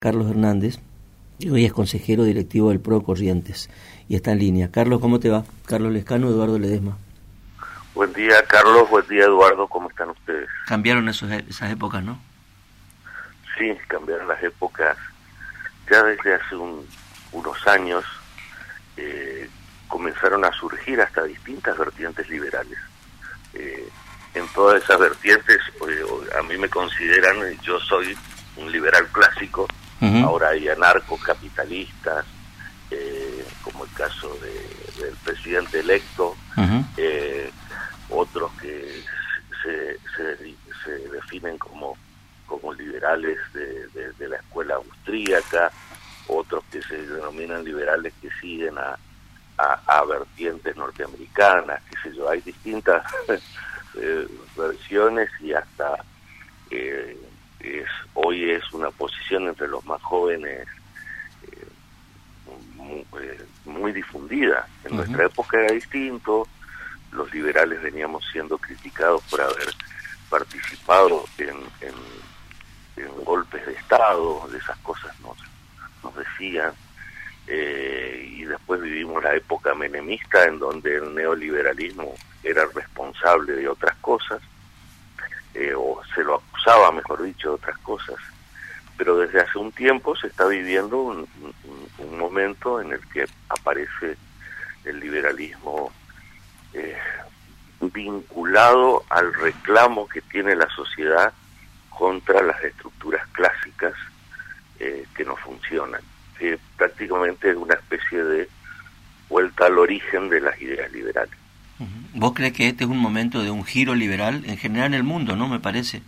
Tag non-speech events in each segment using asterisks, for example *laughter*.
Carlos Hernández, y hoy es consejero directivo del PRO Corrientes y está en línea. Carlos, ¿cómo te va? Carlos Lescano, Eduardo Ledesma. Buen día, Carlos. Buen día, Eduardo. ¿Cómo están ustedes? Cambiaron esos, esas épocas, ¿no? Sí, cambiaron las épocas. Ya desde hace unos años eh, comenzaron a surgir hasta distintas vertientes liberales. Eh, en todas esas vertientes, eh, a mí me consideran, yo soy un liberal clásico, ahora hay anarcocapitalistas, eh, como el caso del presidente electo, eh, otros que se, se, definen como, como liberales de, la escuela austríaca, otros que se denominan liberales que siguen a, a, vertientes norteamericanas, qué sé yo, hay distintas *laughs* eh, versiones y hasta eh, es, hoy es una posición entre los más jóvenes eh, eh, muy, difundida. En nuestra época era distinto, los liberales veníamos siendo criticados por haber participado en, en, golpes de Estado, de esas cosas nos, nos decían. Eh, y después vivimos la época menemista en donde el neoliberalismo era responsable de otras cosas eh, o se lo acusaba, mejor dicho, de otras cosas. Pero desde hace un tiempo se está viviendo un, momento en el que aparece el liberalismo eh, vinculado al reclamo que tiene la sociedad contra las estructuras clásicas eh, que no funcionan. que prácticamente es una especie de vuelta al origen de las ideas liberales. ¿Vos crees que este es un momento de un giro liberal en general en el mundo, no? Me parece.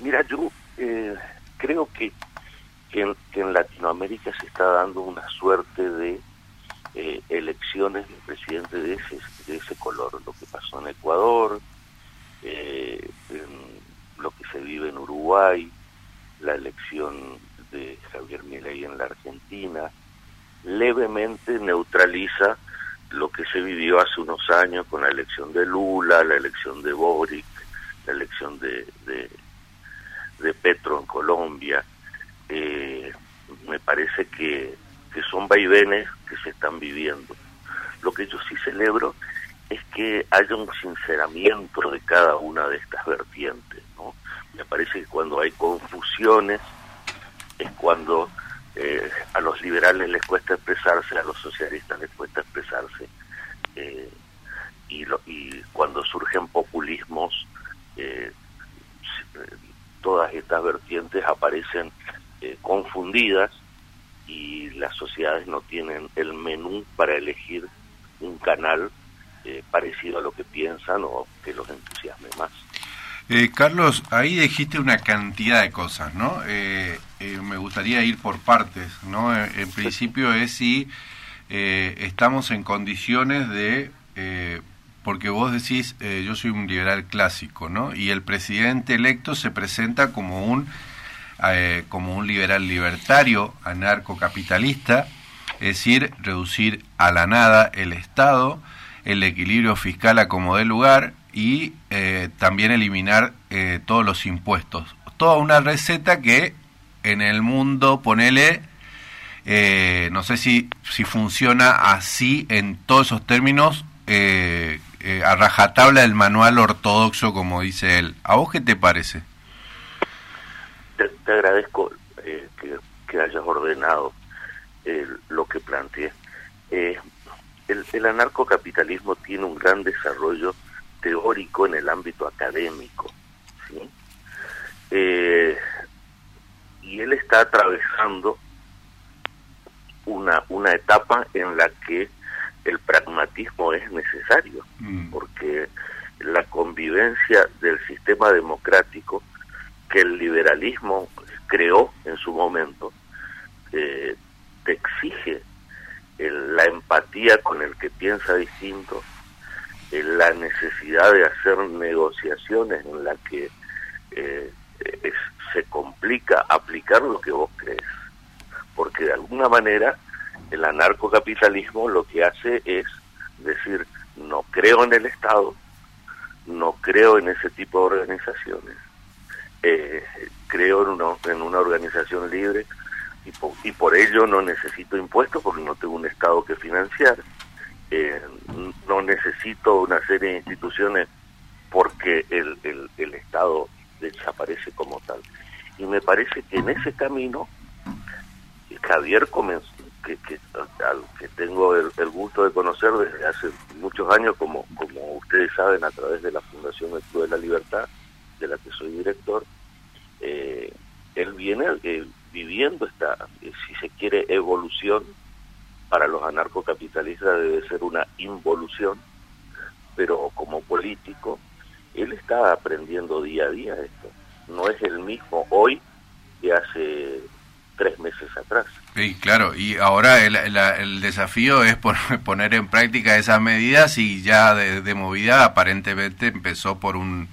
Mira, yo eh, creo que, que en, Latinoamérica se está dando una suerte de eh, elecciones de presidente de ese, de ese color. Lo que pasó en Ecuador, eh, lo que se vive en Uruguay, la elección de Javier Milei en la Argentina, levemente neutraliza lo que se vivió hace unos años con la elección de Lula, la elección de Boric, la elección de, de, Petro en Colombia. Eh, me parece que, que son vaivenes que se están viviendo. Lo que yo sí celebro es que haya un sinceramiento de cada una de estas vertientes. ¿no? Me parece que cuando hay confusiones es cuando eh, a los liberales les cuesta expresarse, a los socialistas les cuesta expresarse. Eh, y, y cuando surgen populismos, eh, todas estas vertientes aparecen confundidas y las sociedades no tienen el menú para elegir un canal parecido a lo que piensan o que los entusiasme más. Eh, Carlos, ahí dijiste una cantidad de cosas, ¿no? Eh, eh, me gustaría ir por partes, ¿no? En principio es si estamos en condiciones de, porque vos decís, yo soy un liberal clásico, ¿no? Y el presidente electo se presenta como un, como un liberal libertario, anarcocapitalista, es decir, reducir a la nada el Estado, el equilibrio fiscal a como dé lugar y eh, también eliminar eh, todos los impuestos. Toda una receta que en el mundo, ponele, eh, no sé si, si funciona así en todos esos términos, a rajatabla del manual ortodoxo, como dice él. ¿A vos qué te parece? Te, agradezco que, hayas ordenado lo que planteé. el, el anarcocapitalismo tiene un gran desarrollo teórico en el ámbito académico. Eh, y él está atravesando una, una etapa en la que el pragmatismo es necesario, mm. porque la convivencia del sistema democrático que el liberalismo creó en su momento, eh, te exige la empatía con el que piensa distinto, la necesidad de hacer negociaciones en la que eh, se complica aplicar lo que vos crees. Porque de alguna manera el anarcocapitalismo lo que hace es decir, no creo en el Estado, no creo en ese tipo de organizaciones, eh, creo en una, en una organización libre y por, y por ello no necesito impuestos porque no tengo un Estado que financiar. Eh, no necesito una serie de instituciones porque el, el, el Estado desaparece como tal. Y me parece que en ese camino Javier comenzó, que, que, al que tengo el, gusto de conocer desde hace muchos años, como, como ustedes saben, a través de la Fundación El Club de la Libertad, de la que soy director, eh, él viene eh, viviendo esta, eh, si se quiere, evolución. Para los anarcocapitalistas debe ser una involución, pero como político, él está aprendiendo día a día esto. No es el mismo hoy que hace tres meses atrás. Sí, claro, y ahora el, el, desafío es *laughs* poner en práctica esas medidas y ya de, de, movida aparentemente empezó por un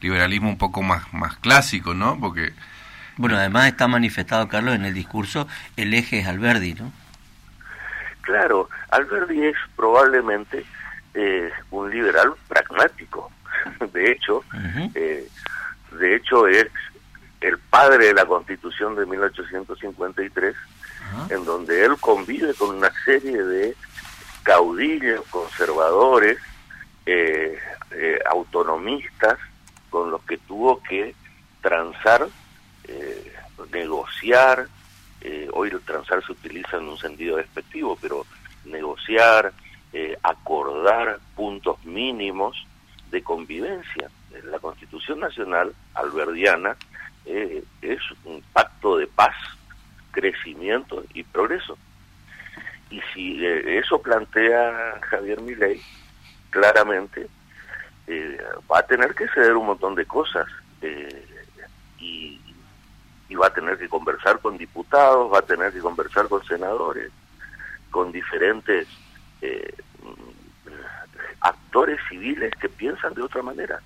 liberalismo un poco más, más clásico, ¿no? Porque... Bueno, además está manifestado, Carlos, en el discurso, el eje es Alberdi, ¿no? Claro, Alberdi es probablemente eh, un liberal pragmático. *laughs* De hecho, eh, de hecho es el padre de la Constitución de 1853, en donde él convive con una serie de caudillos conservadores, eh, eh, autonomistas, con los que tuvo que transar, eh, negociar, hoy el transar se utiliza en un sentido despectivo, pero negociar, acordar puntos mínimos de convivencia. La Constitución Nacional alberdiana eh, es un pacto de paz, crecimiento y progreso. Y si eh, eso plantea Javier Milei, claramente eh, va a tener que ceder un montón de cosas y, y va a tener que conversar con diputados, va a tener que conversar con senadores, con diferentes actores civiles que piensan de otra manera.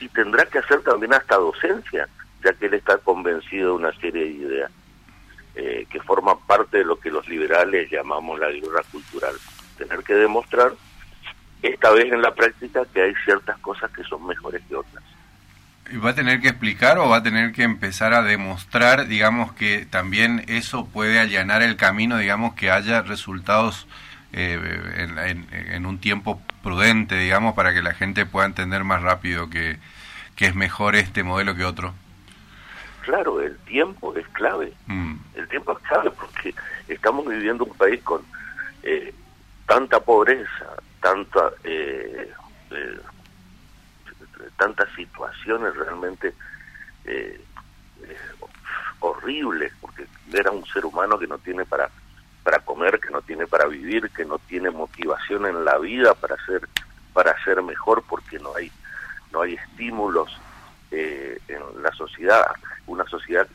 Y tendrá que hacer también hasta docencia ya que él está convencido de una serie de ideas eh, que forman parte de lo que los liberales llamamos la guerra cultural. Tener que demostrar, esta vez en la práctica, que hay ciertas cosas que son mejores que otras. ¿Y va a tener que explicar o va a tener que empezar a demostrar, digamos, que también eso puede allanar el camino, digamos, que haya resultados eh, en, en, un tiempo prudente, digamos, para que la gente pueda entender más rápido que, que es mejor este modelo que otro? claro, el tiempo es clave. Mm. El tiempo es clave porque estamos viviendo un país con eh, tanta pobreza, tanta, eh, eh, tantas situaciones realmente horribles, porque era un ser humano que no tiene para para comer, que no tiene para vivir, que no tiene motivación en la vida para ser para ser mejor, porque no hay no hay estímulos en la sociedad una sociedad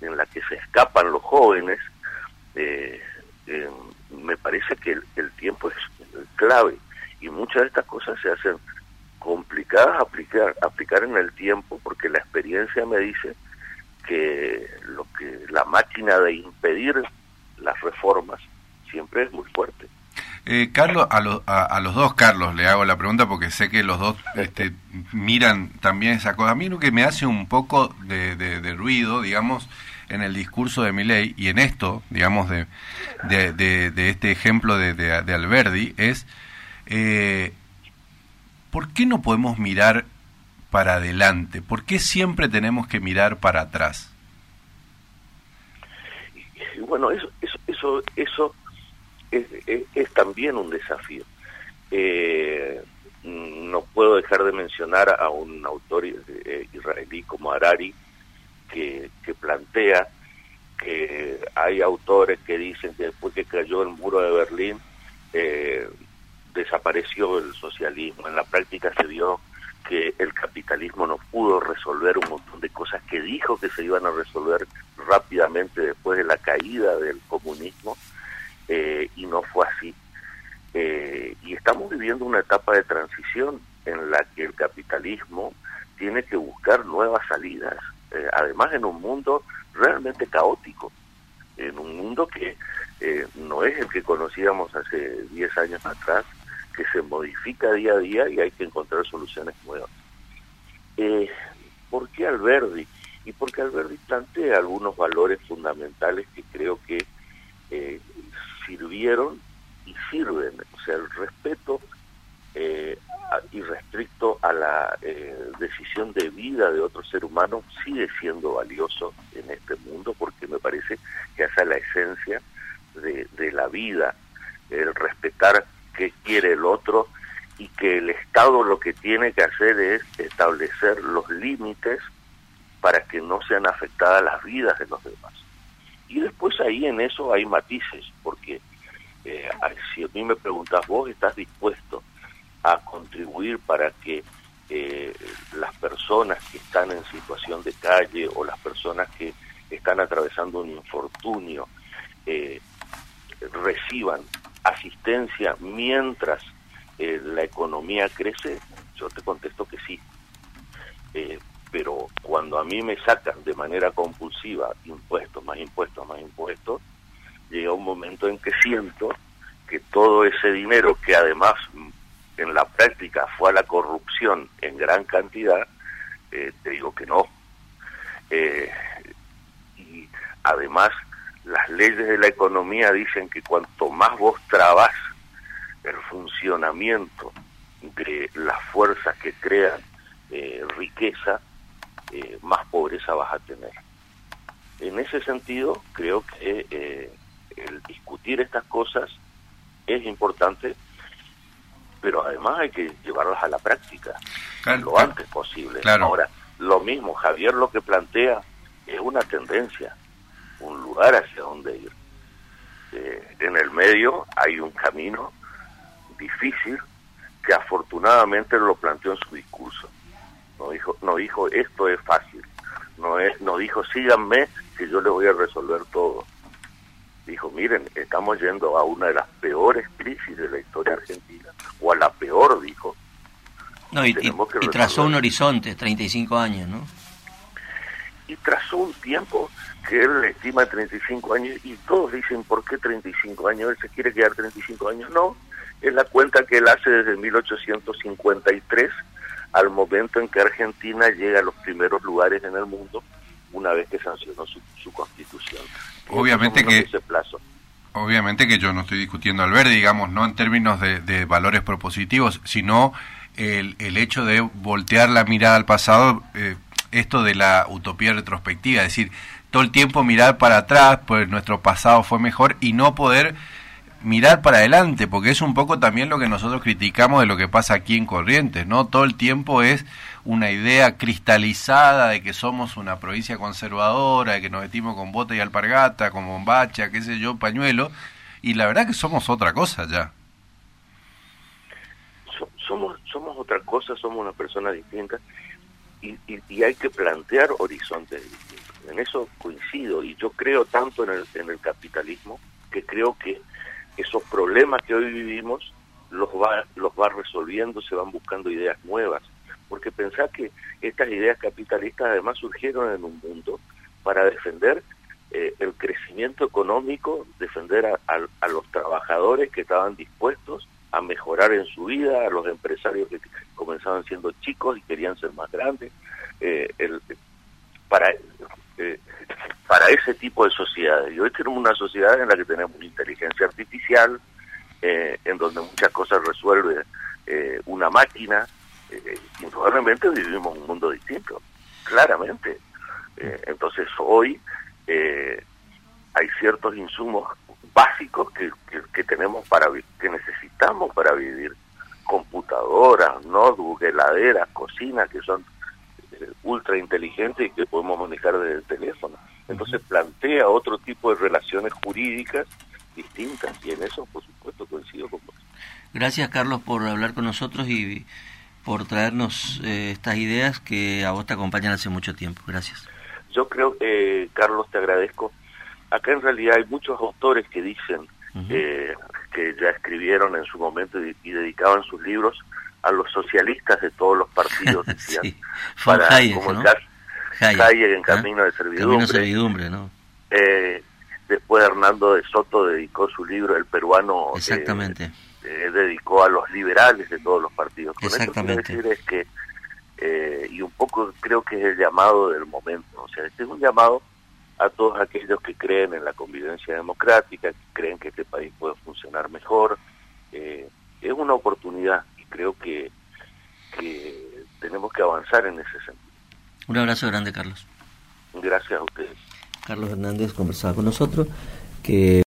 en la que se escapan los jóvenes, eh, eh, me parece que el, tiempo es clave y muchas de estas cosas se hacen complicadas aplicar aplicar en el tiempo porque la experiencia me dice que lo que la máquina de impedir las reformas siempre es muy fuerte. Eh, Carlos, a, a, los dos Carlos le hago la pregunta porque sé que los dos *laughs* este, miran también esa cosa. A mí lo que me hace un poco de, ruido, digamos, en el discurso de Milei y en esto, digamos, de, de este ejemplo de, Alberdi, es eh, ¿por qué no podemos mirar para adelante? ¿Por qué siempre tenemos que mirar para atrás? Bueno, eso, eso, eso, eso es, también un desafío. Eh, no puedo dejar de mencionar a un autor eh, israelí como Harari, que, plantea que hay autores que dicen que después que cayó el muro de Berlín, eh, desapareció el socialismo. En la práctica se vio que el capitalismo no pudo resolver un montón de cosas que dijo que se iban a resolver rápidamente después de la caída del comunismo eh, y no fue así. Eh, y estamos viviendo una etapa de transición en la que el capitalismo tiene que buscar nuevas salidas, eh, además en un mundo realmente caótico, en un mundo que no es el que conocíamos hace 10 años atrás, que se modifica día a día y hay que encontrar soluciones nuevas. ¿Por qué Alberdi? y porque Alberti plantea algunos valores fundamentales que creo que eh, sirvieron y sirven, o sea, el respeto eh, irrestricto a la eh, decisión de vida de otro ser humano sigue siendo valioso en este mundo porque me parece que esa es la esencia de la vida, el respetar qué quiere el otro y que el Estado lo que tiene que hacer es establecer los límites para que no sean afectadas las vidas de los demás. Y después ahí en eso hay matices, porque eh, si a mí me preguntas, vos estás dispuesto a contribuir para que eh, las personas que están en situación de calle o las personas que están atravesando un infortunio eh, reciban asistencia mientras eh, la economía crece, yo te contesto que sí. Eh, pero cuando a mí me sacan de manera compulsiva impuestos, más impuestos, más impuestos, llega un momento en que siento que todo ese dinero que además mm, en la práctica fue a la corrupción en gran cantidad, eh, te digo que no. y además las leyes de la economía dicen que cuanto más vos trabas el funcionamiento de las fuerzas que crean eh, riqueza, eh, más pobreza vas a tener. En ese sentido, creo que eh, el discutir estas cosas es importante, pero además hay que llevarlas a la práctica lo antes posible. Ahora, lo mismo, Javier lo que plantea es una tendencia, lugar hacia donde ir. en el medio hay un camino difícil que afortunadamente lo planteó en su discurso. No dijo, no dijo esto es fácil, no es, no dijo síganme que yo le voy a resolver todo. Dijo, miren, estamos yendo a una de las peores crisis de la historia argentina, o a la peor, dijo. No, y, y trazó un horizonte, 35 años, ¿no? Y trazó un tiempo que él estima 35 años, y todos dicen, ¿por qué 35 años? Él se quiere quedar 35 años. No, es la cuenta que él hace desde 1853 al momento en que Argentina llega a los primeros lugares en el mundo una vez que sancionó su, constitución. Obviamente que Obviamente que yo no estoy discutiendo al verde, digamos, no en términos de, valores propositivos, sino el, el, hecho de voltear la mirada al pasado, eh, esto de la utopía retrospectiva, es decir, todo el tiempo mirar para atrás, pues nuestro pasado fue mejor y no poder mirar para adelante, porque es un poco también lo que nosotros criticamos de lo que pasa aquí en Corrientes, ¿no? Todo el tiempo es una idea cristalizada de que somos una provincia conservadora, de que nos vestimos con bota y alpargata, con bombacha, qué sé yo, pañuelo, y la verdad que somos otra cosa ya. Somos, somos otra cosa, somos una persona distinta y, y, hay que plantear horizontes distintos. En eso coincido y yo creo tanto en el, en el capitalismo que creo que esos problemas que hoy vivimos los va, los va resolviendo, se van buscando ideas nuevas. Porque pensar que estas ideas capitalistas además surgieron en un mundo para defender eh, el crecimiento económico, defender a, los trabajadores que estaban dispuestos a mejorar en su vida, a los empresarios que comenzaban siendo chicos y querían ser más grandes, eh, el, para eh, para ese tipo de sociedades. Y hoy tenemos una sociedad en la que tenemos inteligencia artificial, eh, en donde muchas cosas resuelve eh, una máquina. Indudablemente vivimos un mundo distinto, claramente. Entonces hoy hay ciertos insumos básicos que, que, tenemos para que necesitamos para vivir computadoras, notebook, heladeras, cocinas que son ultra inteligentes y que podemos manejar desde el teléfono. Entonces plantea otro tipo de relaciones jurídicas distintas y en eso, por supuesto, coincido con vos. Gracias, Carlos, por hablar con nosotros y por traernos eh, estas ideas que a vos te acompañan hace mucho tiempo. Gracias. Yo creo, eh, Carlos, te agradezco. Acá en realidad hay muchos autores que dicen eh, que ya escribieron en su momento y, dedicaban sus libros a los socialistas de todos los partidos, *laughs* decían, para, como Hayek, en Camino de Servidumbre. ¿no? Eh, después Hernando de Soto dedicó su libro El peruano. Eh, Exactamente. Eh, dedicó a los liberales de todos los partidos. Con Exactamente. Eso quiero decir es que eh, y un poco creo que es el llamado del momento. O sea, este es un llamado a todos aquellos que creen en la convivencia democrática, que creen que este país puede funcionar mejor. Eh, es una oportunidad y creo que, que tenemos que avanzar en ese sentido. Un abrazo grande, Carlos. Gracias a ustedes. Carlos Hernández conversaba con nosotros que